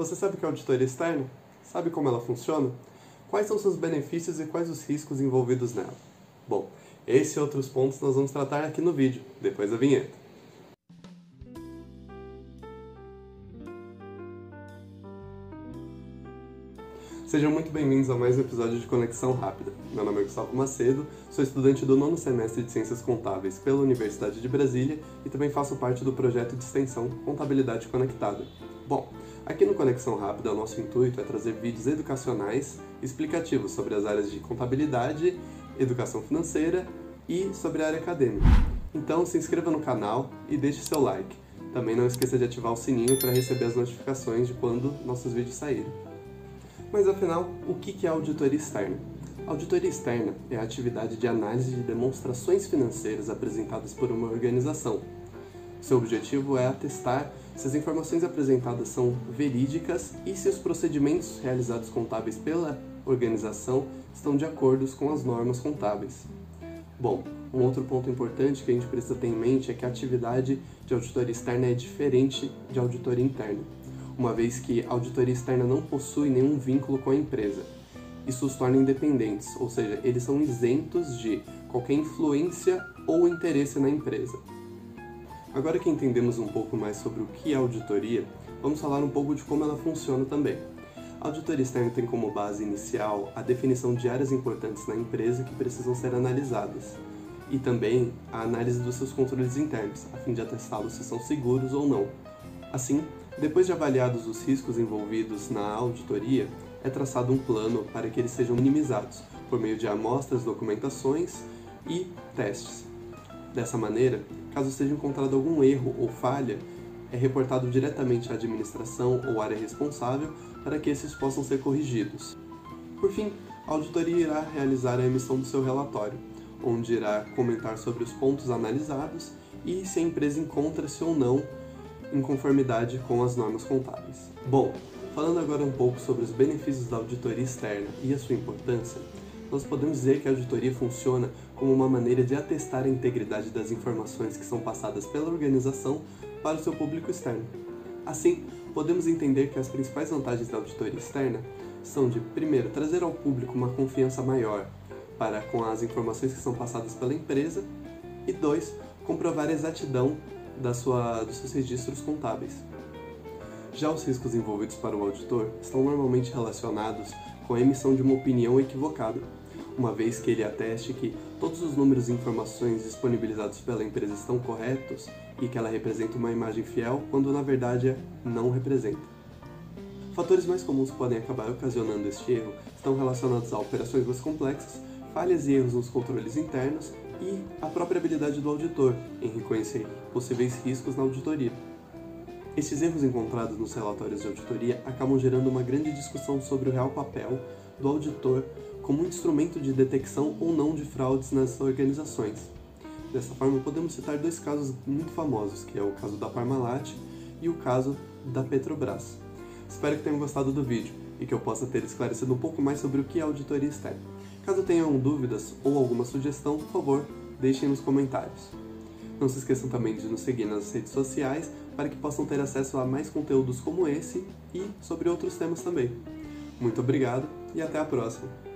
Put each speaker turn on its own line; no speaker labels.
Você sabe o que é auditoria externa? Sabe como ela funciona? Quais são seus benefícios e quais os riscos envolvidos nela? Bom, esse e outros pontos nós vamos tratar aqui no vídeo, depois da vinheta. Sejam muito bem-vindos a mais um episódio de Conexão Rápida. Meu nome é Gustavo Macedo, sou estudante do nono semestre de Ciências Contábeis pela Universidade de Brasília e também faço parte do projeto de extensão Contabilidade Conectada. Bom, aqui no Conexão Rápida, o nosso intuito é trazer vídeos educacionais explicativos sobre as áreas de contabilidade, educação financeira e sobre a área acadêmica. Então, se inscreva no canal e deixe seu like. Também não esqueça de ativar o sininho para receber as notificações de quando nossos vídeos saírem. Mas afinal, o que é auditoria externa? auditoria externa é a atividade de análise de demonstrações financeiras apresentadas por uma organização. Seu objetivo é atestar se as informações apresentadas são verídicas e se os procedimentos realizados contábeis pela organização estão de acordo com as normas contábeis. Bom, um outro ponto importante que a gente precisa ter em mente é que a atividade de auditoria externa é diferente de auditoria interna uma vez que a auditoria externa não possui nenhum vínculo com a empresa. Isso os torna independentes, ou seja, eles são isentos de qualquer influência ou interesse na empresa. Agora que entendemos um pouco mais sobre o que é auditoria, vamos falar um pouco de como ela funciona também. A auditoria externa tem como base inicial a definição de áreas importantes na empresa que precisam ser analisadas, e também a análise dos seus controles internos, a fim de atestá-los se são seguros ou não. Assim, depois de avaliados os riscos envolvidos na auditoria, é traçado um plano para que eles sejam minimizados por meio de amostras, documentações e testes. Dessa maneira, caso seja encontrado algum erro ou falha, é reportado diretamente à administração ou área responsável para que esses possam ser corrigidos. Por fim, a auditoria irá realizar a emissão do seu relatório, onde irá comentar sobre os pontos analisados e se a empresa encontra-se ou não em conformidade com as normas contábeis. Bom, falando agora um pouco sobre os benefícios da auditoria externa e a sua importância, nós podemos dizer que a auditoria funciona como uma maneira de atestar a integridade das informações que são passadas pela organização para o seu público externo. Assim, podemos entender que as principais vantagens da auditoria externa são de, primeiro, trazer ao público uma confiança maior para com as informações que são passadas pela empresa e, dois, comprovar a exatidão da sua, dos seus registros contábeis. Já os riscos envolvidos para o auditor estão normalmente relacionados com a emissão de uma opinião equivocada, uma vez que ele ateste que todos os números e informações disponibilizados pela empresa estão corretos e que ela representa uma imagem fiel, quando na verdade não representa. Fatores mais comuns que podem acabar ocasionando este erro estão relacionados a operações mais complexas, falhas e erros nos controles internos e a própria habilidade do auditor em reconhecer possíveis riscos na auditoria. Esses erros encontrados nos relatórios de auditoria acabam gerando uma grande discussão sobre o real papel do auditor como um instrumento de detecção ou não de fraudes nas organizações. Dessa forma, podemos citar dois casos muito famosos, que é o caso da Parmalat e o caso da Petrobras. Espero que tenham gostado do vídeo e que eu possa ter esclarecido um pouco mais sobre o que é auditoria externa. Caso tenham dúvidas ou alguma sugestão, por favor, deixem nos comentários. Não se esqueçam também de nos seguir nas redes sociais para que possam ter acesso a mais conteúdos como esse e sobre outros temas também. Muito obrigado e até a próxima!